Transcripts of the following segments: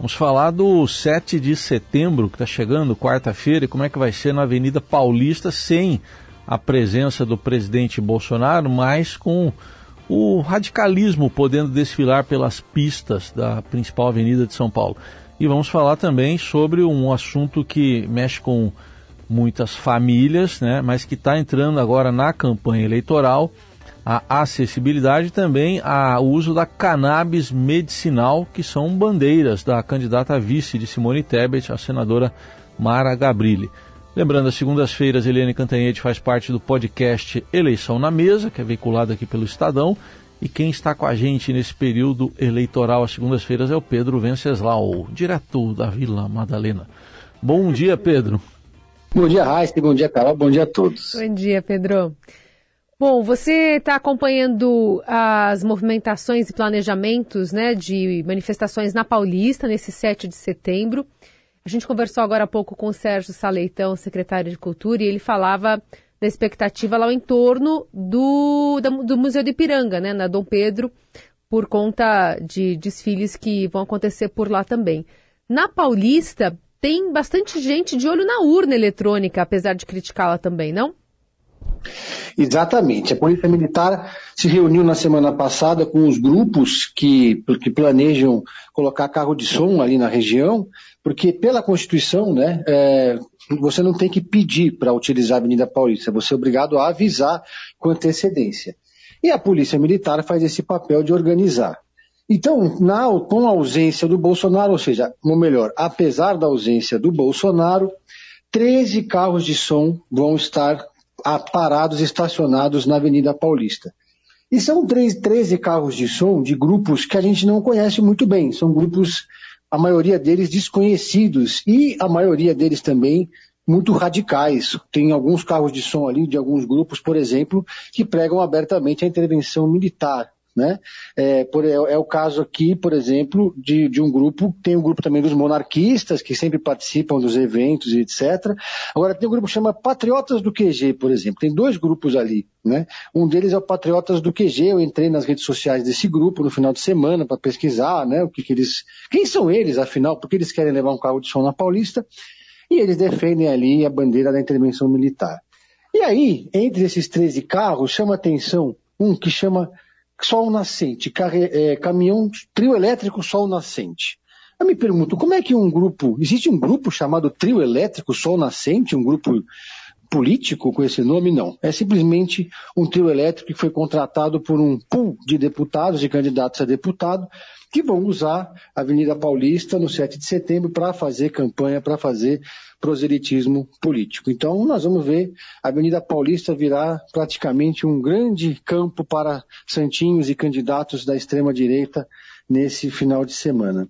Vamos falar do 7 de setembro, que está chegando, quarta-feira, e como é que vai ser na Avenida Paulista sem a presença do presidente Bolsonaro, mas com o radicalismo podendo desfilar pelas pistas da principal avenida de São Paulo. E vamos falar também sobre um assunto que mexe com muitas famílias, né, mas que está entrando agora na campanha eleitoral, a acessibilidade e também o uso da cannabis medicinal, que são bandeiras da candidata a vice de Simone Tebet, a senadora Mara Gabrilli. Lembrando, às segundas-feiras, Eliane Cantanhete faz parte do podcast Eleição na Mesa, que é veiculado aqui pelo Estadão. E quem está com a gente nesse período eleitoral, às segundas-feiras, é o Pedro Venceslau, direto da Vila Madalena. Bom dia, Pedro. Bom dia, Raíssa. Bom dia, Carol. Bom dia a todos. Bom dia, Pedro. Bom, você está acompanhando as movimentações e planejamentos né, de manifestações na Paulista nesse 7 de setembro. A gente conversou agora há pouco com o Sérgio Saleitão, secretário de Cultura, e ele falava da expectativa lá em torno do, do Museu de Ipiranga, né, na Dom Pedro, por conta de desfiles que vão acontecer por lá também. Na Paulista, tem bastante gente de olho na urna eletrônica, apesar de criticá-la também, não? Exatamente. A Polícia Militar se reuniu na semana passada com os grupos que, que planejam colocar carro de som ali na região porque pela Constituição, né, é, você não tem que pedir para utilizar a Avenida Paulista, você é obrigado a avisar com antecedência. E a Polícia Militar faz esse papel de organizar. Então, na, com a ausência do Bolsonaro, ou seja, ou melhor, apesar da ausência do Bolsonaro, 13 carros de som vão estar parados, estacionados na Avenida Paulista. E são 13 carros de som de grupos que a gente não conhece muito bem, são grupos a maioria deles desconhecidos e a maioria deles também muito radicais. Tem alguns carros de som ali de alguns grupos, por exemplo, que pregam abertamente a intervenção militar. Né? É, por, é, é, o caso aqui, por exemplo, de, de um grupo, tem o um grupo também dos monarquistas, que sempre participam dos eventos e etc. Agora tem um grupo que chama Patriotas do QG, por exemplo. Tem dois grupos ali. Né? Um deles é o Patriotas do QG. Eu entrei nas redes sociais desse grupo no final de semana para pesquisar né, o que, que eles. Quem são eles, afinal? Porque eles querem levar um carro de som na Paulista e eles defendem ali a bandeira da intervenção militar. E aí, entre esses 13 carros, chama atenção um que chama sol nascente, é, caminhão trio elétrico sol nascente. Eu me pergunto, como é que um grupo, existe um grupo chamado trio elétrico sol nascente, um grupo político com esse nome? Não. É simplesmente um trio elétrico que foi contratado por um pool de deputados e candidatos a deputado que vão usar a Avenida Paulista no 7 de setembro para fazer campanha, para fazer proselitismo político. Então, nós vamos ver a Avenida Paulista virar praticamente um grande campo para santinhos e candidatos da extrema-direita nesse final de semana.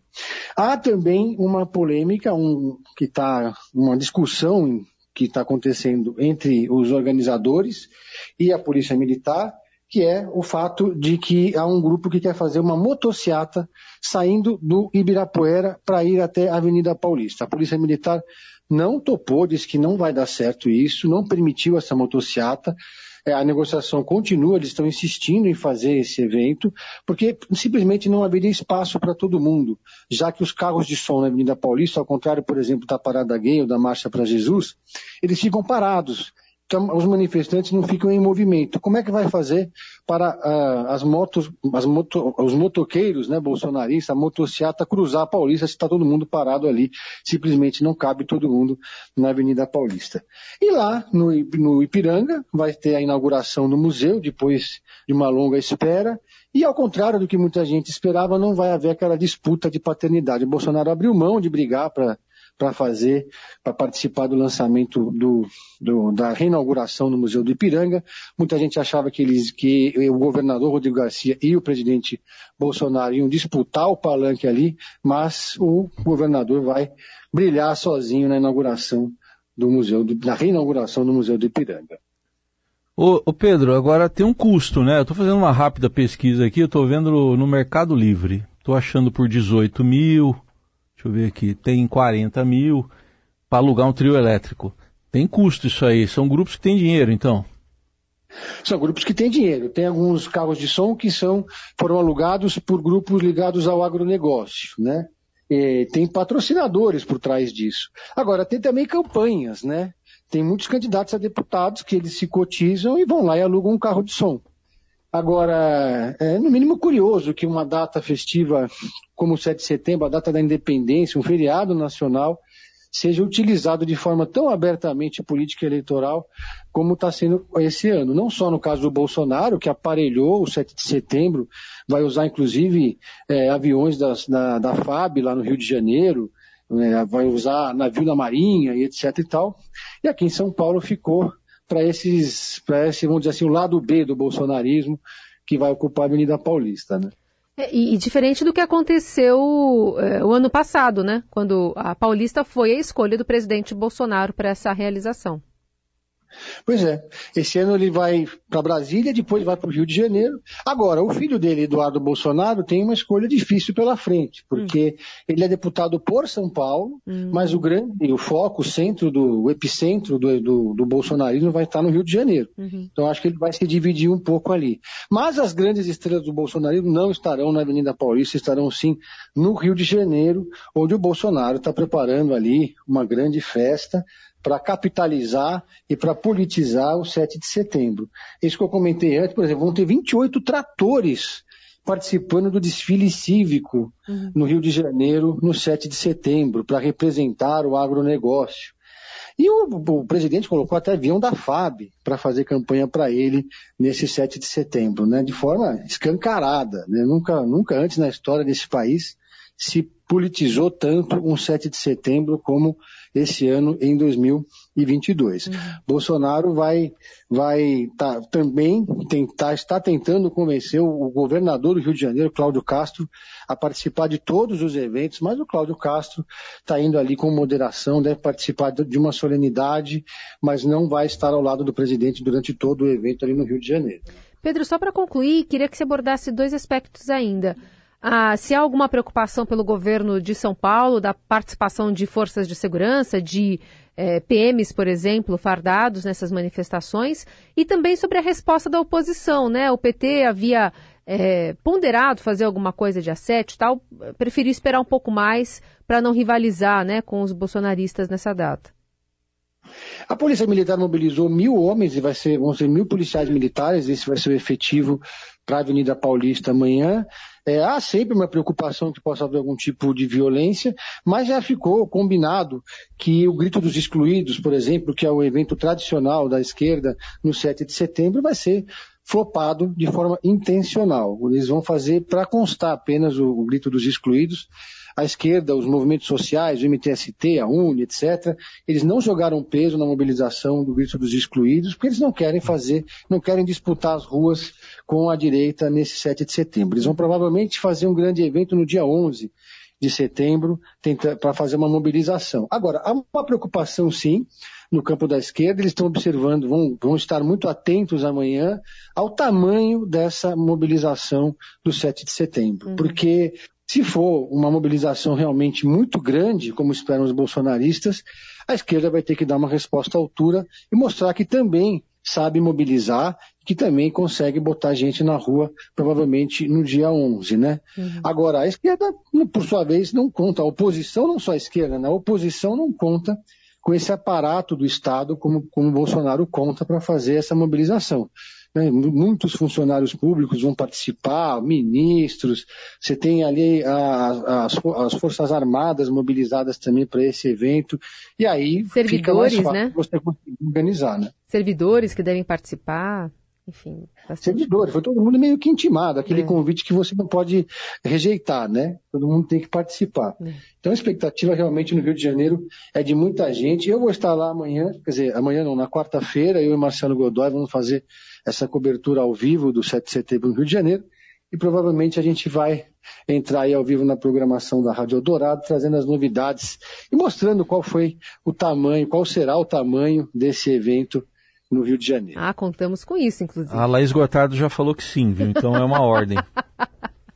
Há também uma polêmica, um, que está, uma discussão que está acontecendo entre os organizadores e a Polícia Militar, que é o fato de que há um grupo que quer fazer uma motociata saindo do Ibirapuera para ir até a Avenida Paulista. A Polícia Militar não topou, disse que não vai dar certo isso, não permitiu essa motociata. É, a negociação continua, eles estão insistindo em fazer esse evento, porque simplesmente não haveria espaço para todo mundo, já que os carros de som na Avenida Paulista, ao contrário, por exemplo, da Parada Gay ou da Marcha para Jesus, eles ficam parados os manifestantes não ficam em movimento. Como é que vai fazer para uh, as motos, as moto, os motoqueiros, né, bolsonaristas, a motociata cruzar a Paulista se está todo mundo parado ali? Simplesmente não cabe todo mundo na Avenida Paulista. E lá, no, no Ipiranga, vai ter a inauguração do museu, depois de uma longa espera. E ao contrário do que muita gente esperava, não vai haver aquela disputa de paternidade. O Bolsonaro abriu mão de brigar para para fazer, para participar do lançamento do, do, da reinauguração do Museu do Ipiranga. Muita gente achava que, eles, que o governador Rodrigo Garcia e o presidente Bolsonaro iam disputar o palanque ali, mas o governador vai brilhar sozinho na inauguração do museu, do, na reinauguração do Museu do Ipiranga. Ô, ô, Pedro, agora tem um custo, né? Eu estou fazendo uma rápida pesquisa aqui, eu estou vendo no, Mercado Livre. Estou achando por 18 mil, Deixa eu ver aqui. Tem 40 mil para alugar um trio elétrico. Tem custo isso aí. São grupos que têm dinheiro, então. São grupos que têm dinheiro. Tem alguns carros de som que são, foram alugados por grupos ligados ao agronegócio, né? é, tem patrocinadores por trás disso. Agora, tem também campanhas, né? Tem muitos candidatos a deputados que eles se cotizam e vão lá e alugam um carro de som. Agora, é no mínimo curioso que uma data festiva como o 7 de setembro, a data da independência, um feriado nacional, seja utilizado de forma tão abertamente política eleitoral como está sendo esse ano. Não só no caso do Bolsonaro, que aparelhou o 7 de setembro, vai usar inclusive é, aviões das, da, da FAB lá no Rio de Janeiro, é, vai usar navio da Marinha e etc e tal. E aqui em São Paulo ficou para esses, para esse, vamos dizer assim, o lado B do bolsonarismo que vai ocupar a Avenida Paulista, né? É, e, e, diferente do que aconteceu é, o ano passado, né? Quando a Paulista foi a escolha do presidente Bolsonaro para essa realização. Pois é. Esse ano ele vai para Brasília, depois vai para o Rio de Janeiro. Agora, o filho dele, Eduardo Bolsonaro, tem uma escolha difícil pela frente, porque hum. ele é deputado por São Paulo, hum. mas o grande, o foco, o centro do, o epicentro do, do, do bolsonarismo vai estar no Rio de Janeiro. Uhum. Então acho que ele vai se dividir um pouco ali. Mas as grandes estrelas do bolsonarismo não estarão na Avenida Paulista, estarão sim no Rio de Janeiro, onde o Bolsonaro está preparando ali uma grande festa para capitalizar e para politizar o 7 de setembro. Isso que eu comentei antes, por exemplo, vão ter 28 tratores participando do desfile cívico uhum. no Rio de Janeiro no 7 de setembro, para representar o agronegócio. E o, o, presidente colocou até avião da FAB para fazer campanha para ele nesse 7 de setembro, né, de forma escancarada. Né? Nunca, nunca antes na história desse país se politizou tanto um 7 de setembro como esse ano em 2022. Uhum. Bolsonaro vai, vai tá, também tentar, está tentando convencer o governador do Rio de Janeiro, Cláudio Castro, a participar de todos os eventos, mas o Cláudio Castro está indo ali com moderação, deve participar de uma solenidade, mas não vai estar ao lado do presidente durante todo o evento ali no Rio de Janeiro. Pedro, só para concluir, queria que você abordasse dois aspectos ainda. Ah, se há alguma preocupação pelo governo de São Paulo, da participação de forças de segurança, de eh, PMs, por exemplo, fardados nessas manifestações, e também sobre a resposta da oposição, né? O PT havia eh, ponderado fazer alguma coisa de assédio e tal, preferiu esperar um pouco mais para não rivalizar né, com os bolsonaristas nessa data. A Polícia Militar mobilizou mil homens e vai ser, vão ser mil policiais militares, esse vai ser o efetivo para a Avenida Paulista amanhã. É, há sempre uma preocupação que possa haver algum tipo de violência, mas já ficou combinado que o Grito dos Excluídos, por exemplo, que é o evento tradicional da esquerda no 7 de setembro, vai ser flopado de forma intencional. Eles vão fazer para constar apenas o, o Grito dos Excluídos a esquerda, os movimentos sociais, o MTST, a UNE, etc., eles não jogaram peso na mobilização do grito dos excluídos, porque eles não querem fazer, não querem disputar as ruas com a direita nesse 7 de setembro. Eles vão provavelmente fazer um grande evento no dia 11 de setembro para fazer uma mobilização. Agora, há uma preocupação, sim, no campo da esquerda, eles estão observando, vão, vão estar muito atentos amanhã ao tamanho dessa mobilização do 7 de setembro, uhum. porque se for uma mobilização realmente muito grande, como esperam os bolsonaristas, a esquerda vai ter que dar uma resposta à altura e mostrar que também sabe mobilizar, que também consegue botar gente na rua, provavelmente no dia 11, né? Uhum. Agora, a esquerda, por sua vez, não conta, a oposição, não só a esquerda, né? a oposição não conta com esse aparato do Estado como, como o Bolsonaro conta para fazer essa mobilização. Né? Muitos funcionários públicos vão participar, ministros, você tem ali a, as, as Forças Armadas mobilizadas também para esse evento, e aí Servidores, fica mais fácil né? você conseguir organizar. Né? Servidores que devem participar enfim. Servidores, foi todo mundo meio que intimado, aquele é. convite que você não pode rejeitar, né? Todo mundo tem que participar. É. Então a expectativa realmente no Rio de Janeiro é de muita gente. Eu vou estar lá amanhã, quer dizer, amanhã não, na quarta-feira, eu e Marcelo Godoy vamos fazer essa cobertura ao vivo do 7 de setembro no Rio de Janeiro. E provavelmente a gente vai entrar aí ao vivo na programação da Rádio Eldorado, trazendo as novidades e mostrando qual foi o tamanho, qual será o tamanho desse evento no Rio de Janeiro. Ah, contamos com isso, inclusive. A Laís Gotardo já falou que sim, viu? Então é uma ordem.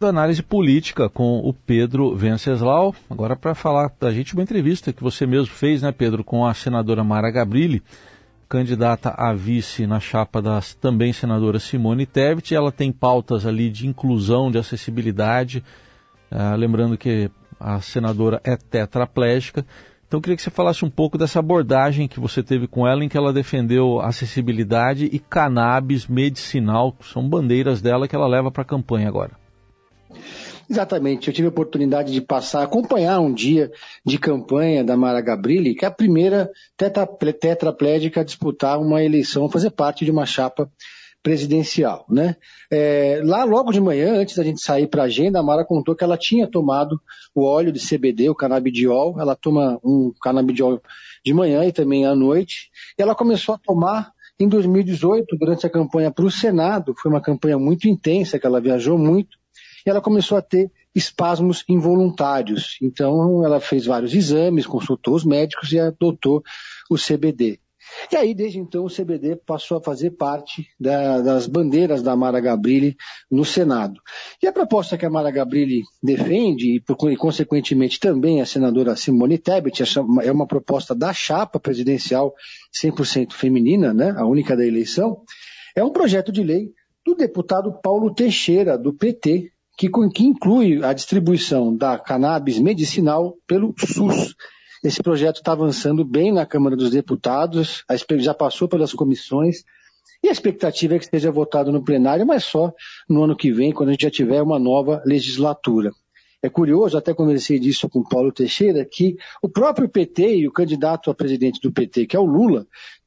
Da análise política com o Pedro Venceslau. Agora para falar da gente uma entrevista que você mesmo fez, né, Pedro, com a senadora Mara Gabrilli, candidata a vice na chapa da também senadora Simone Tebet. Ela tem pautas ali de inclusão, de acessibilidade. Uh, lembrando que a senadora é tetraplégica. Então, eu queria que você falasse um pouco dessa abordagem que você teve com ela, em que ela defendeu acessibilidade e cannabis medicinal, que são bandeiras dela que ela leva para a campanha agora. Exatamente. Eu tive a oportunidade de passar, acompanhar um dia de campanha da Mara Gabrilli, que é a primeira tetra, tetraplégica a disputar uma eleição, fazer parte de uma chapa presidencial, né? É, lá logo de manhã, antes da gente sair para a agenda, a Mara contou que ela tinha tomado o óleo de CBD, o canabidiol, ela toma um canabidiol de manhã e também à noite, e ela começou a tomar em 2018, durante a campanha para o Senado, foi uma campanha muito intensa, que ela viajou muito, e ela começou a ter espasmos involuntários. Então, ela fez vários exames, consultou os médicos e adotou o CBD. E aí, desde então, o CBD passou a fazer parte da, das bandeiras da Mara Gabrilli no Senado. E a proposta que a Mara Gabrilli defende, e, e consequentemente também a senadora Simone Tebet, é uma proposta da chapa presidencial 100% feminina, né, a única da eleição, é um projeto de lei do deputado Paulo Teixeira, do PT, que, que inclui a distribuição da cannabis medicinal pelo SUS. Esse projeto está avançando bem na Câmara dos Deputados, já passou pelas comissões, e a expectativa é que esteja votado no plenário, mas só no ano que vem, quando a gente já tiver uma nova legislatura. É curioso, até conversei disso com Paulo Teixeira, que o próprio PT e o candidato a presidente do PT, que é o Lula,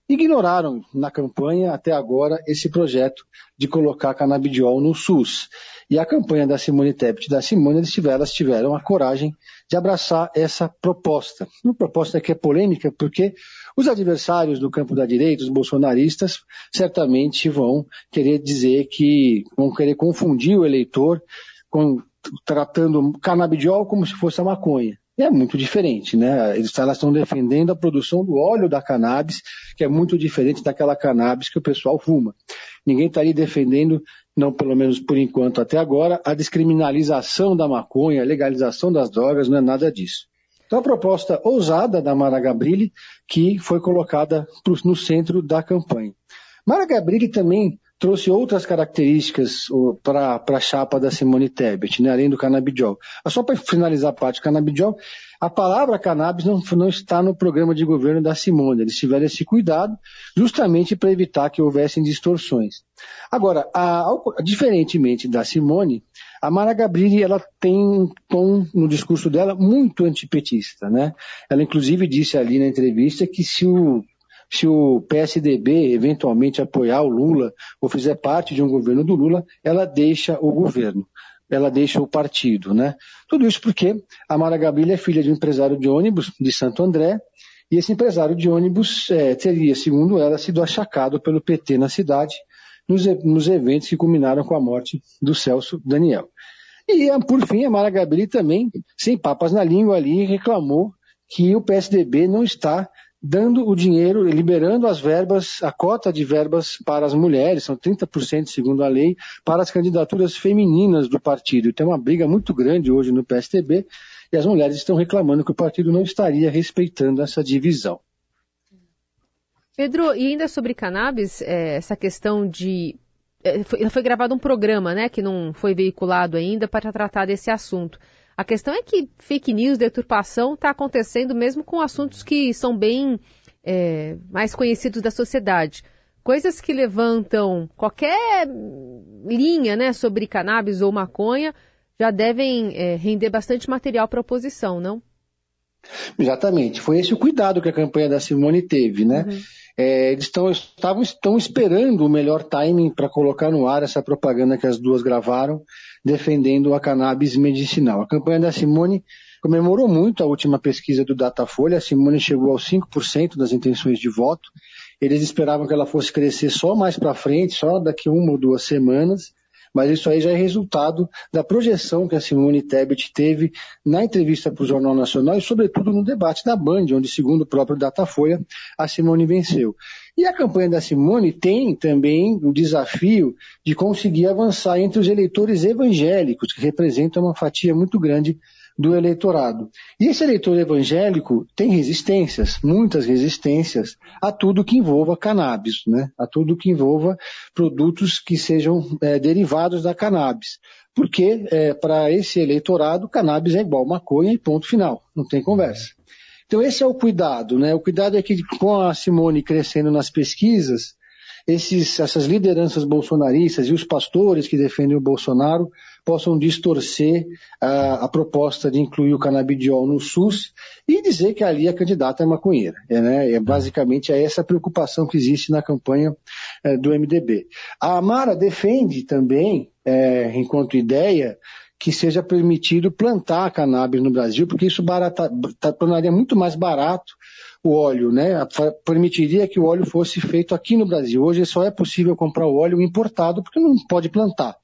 ignoraram na campanha até agora esse projeto de colocar canabidiol no SUS. E a campanha da Simone Tebet e da Simone, eles tiveram, elas tiveram a coragem de abraçar essa proposta. Uma proposta que é polêmica, porque os adversários do campo da direita, os bolsonaristas, certamente vão querer dizer que vão querer confundir o eleitor com, tratando canabidiol como se fosse a maconha. É muito diferente, né? Elas estão defendendo a produção do óleo da cannabis, que é muito diferente daquela cannabis que o pessoal fuma. Ninguém está ali defendendo não pelo menos por enquanto até agora, a descriminalização da maconha, a legalização das drogas, não é nada disso. Então, a proposta ousada da Mara Gabrilli, que foi colocada no centro da campanha. Mara Gabrilli também trouxe outras características para a chapa da Simone Tebet, né, além do canabidiol. Só para finalizar a parte do canabidiol, a palavra cannabis não, não, está no programa de governo da Simone. Eles tiveram esse cuidado justamente para evitar que houvessem distorções. Agora, a, a, diferentemente da Simone, a Mara Gabrilli ela tem um tom no discurso dela muito antipetista. Né? Ela inclusive disse ali na entrevista que se o, se o PSDB eventualmente apoiar o Lula ou fizer parte de um governo do Lula, ela deixa o governo ela deixa o partido, né? Tudo isso porque a Mara Gabriela é filha de um empresário de ônibus de Santo André, e esse empresário de ônibus é, teria, segundo ela, sido achacado pelo PT na cidade, nos, nos, eventos que culminaram com a morte do Celso Daniel. E, por fim, a Mara Gabriela também, sem papas na língua ali, reclamou que o PSDB não está dando o dinheiro, liberando as verbas, a cota de verbas para as mulheres, são 30% segundo a lei, para as candidaturas femininas do partido. Tem uma briga muito grande hoje no PSTB e as mulheres estão reclamando que o partido não estaria respeitando essa divisão. Pedro, e ainda sobre cannabis, é, essa questão de. É, foi, foi gravado um programa, né, que não foi veiculado ainda para tratar desse assunto. A questão é que fake news, deturpação, está acontecendo mesmo com assuntos que são bem é, mais conhecidos da sociedade. Coisas que levantam qualquer linha né, sobre cannabis ou maconha já devem é, render bastante material para a oposição, não? Exatamente. Foi esse o cuidado que a campanha da Simone teve, né? Uhum. É, eles tão, estavam estão esperando o melhor timing para colocar no ar essa propaganda que as duas gravaram, defendendo a cannabis medicinal. A campanha da Simone comemorou muito a última pesquisa do Datafolha. A Simone chegou aos 5% das intenções de voto. Eles esperavam que ela fosse crescer só mais para frente, só daqui uma ou duas semanas mas isso aí já é resultado da projeção que a Simone Tebet teve na entrevista para o Jornal Nacional e, sobretudo, no debate da Band, onde, segundo o próprio Datafolha, a Simone venceu. E a campanha da Simone tem também o desafio de conseguir avançar entre os eleitores evangélicos, que representam uma fatia muito grande do eleitorado. E esse eleitor evangélico tem resistências, muitas resistências, a tudo que envolva cannabis, né? a tudo que envolva produtos que sejam é, derivados da cannabis. Porque, é, para esse eleitorado, cannabis é igual maconha e ponto final, não tem conversa. Então esse é o cuidado, né? O cuidado é que com a Simone crescendo nas pesquisas, esses, essas lideranças bolsonaristas e os pastores que defendem o Bolsonaro possam distorcer a, a proposta de incluir o canabidiol no SUS e dizer que ali a candidata é maconheira. É, né? é basicamente é essa preocupação que existe na campanha é, do MDB. A Amara defende também, é, enquanto ideia, que seja permitido plantar cannabis no Brasil, porque isso barata, tá, tornaria muito mais barato o óleo, né? Permitiria que o óleo fosse feito aqui no Brasil. Hoje só é possível comprar o óleo importado porque não pode plantar.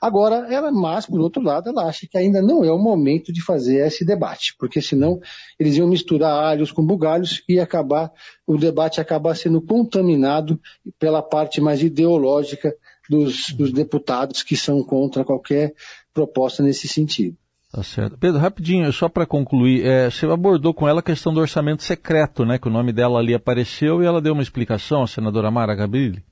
Agora, ela, mas, por outro lado, ela acha que ainda não é o momento de fazer esse debate, porque senão eles iam misturar alhos com bugalhos e acabar, o debate acabar sendo contaminado pela parte mais ideológica dos, dos deputados que são contra qualquer proposta nesse sentido. Tá certo. Pedro, rapidinho, só para concluir, é, você abordou com ela a questão do orçamento secreto, né? Que o nome dela ali apareceu e ela deu uma explicação, a senadora Mara Gabrilli.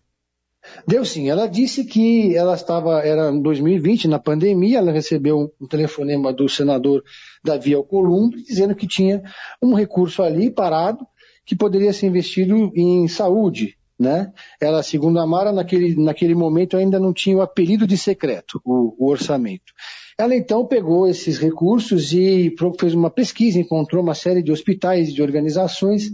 Deu sim. Ela disse que ela estava, era em 2020, na pandemia, ela recebeu um telefonema do senador Davi Alcolumbre dizendo que tinha um recurso ali parado que poderia ser investido em saúde, né? Ela, segundo a Mara, naquele, naquele momento ainda não tinha o apelido de secreto, o, o orçamento. Ela então pegou esses recursos e fez uma pesquisa, encontrou uma série de hospitais e de organizações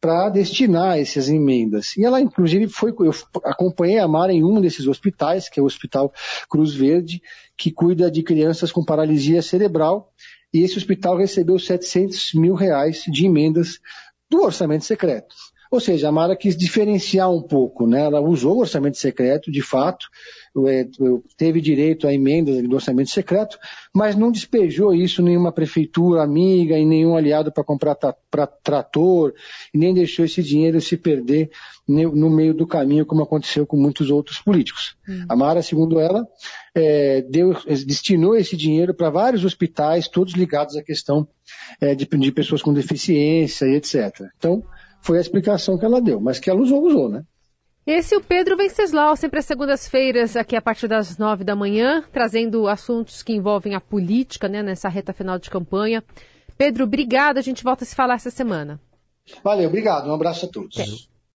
para destinar essas emendas. E ela, inclusive, foi, eu acompanhei a Mara em um desses hospitais, que é o Hospital Cruz Verde, que cuida de crianças com paralisia cerebral, e esse hospital recebeu 700 mil reais de emendas do orçamento secreto. Ou seja, a Mara quis diferenciar um pouco, né? Ela usou o orçamento secreto, de fato, é, teve direito a emendas do orçamento secreto, mas não despejou isso em nenhuma prefeitura amiga, em nenhum aliado para comprar pra, trator, e nem deixou esse dinheiro se perder no meio do caminho, como aconteceu com muitos outros políticos. Hum. A Mara, segundo ela, é, deu, destinou esse dinheiro para vários hospitais, todos ligados à questão é, de, de pessoas com deficiência e etc. Então, foi a explicação que ela deu, mas que ela usou, usou, né? Esse é o Pedro Venceslau, sempre às segundas-feiras, aqui a partir das nove da manhã, trazendo assuntos que envolvem a política, né, nessa reta final de campanha. Pedro, obrigado, a gente volta a se falar essa semana. Valeu, obrigado, um abraço a todos.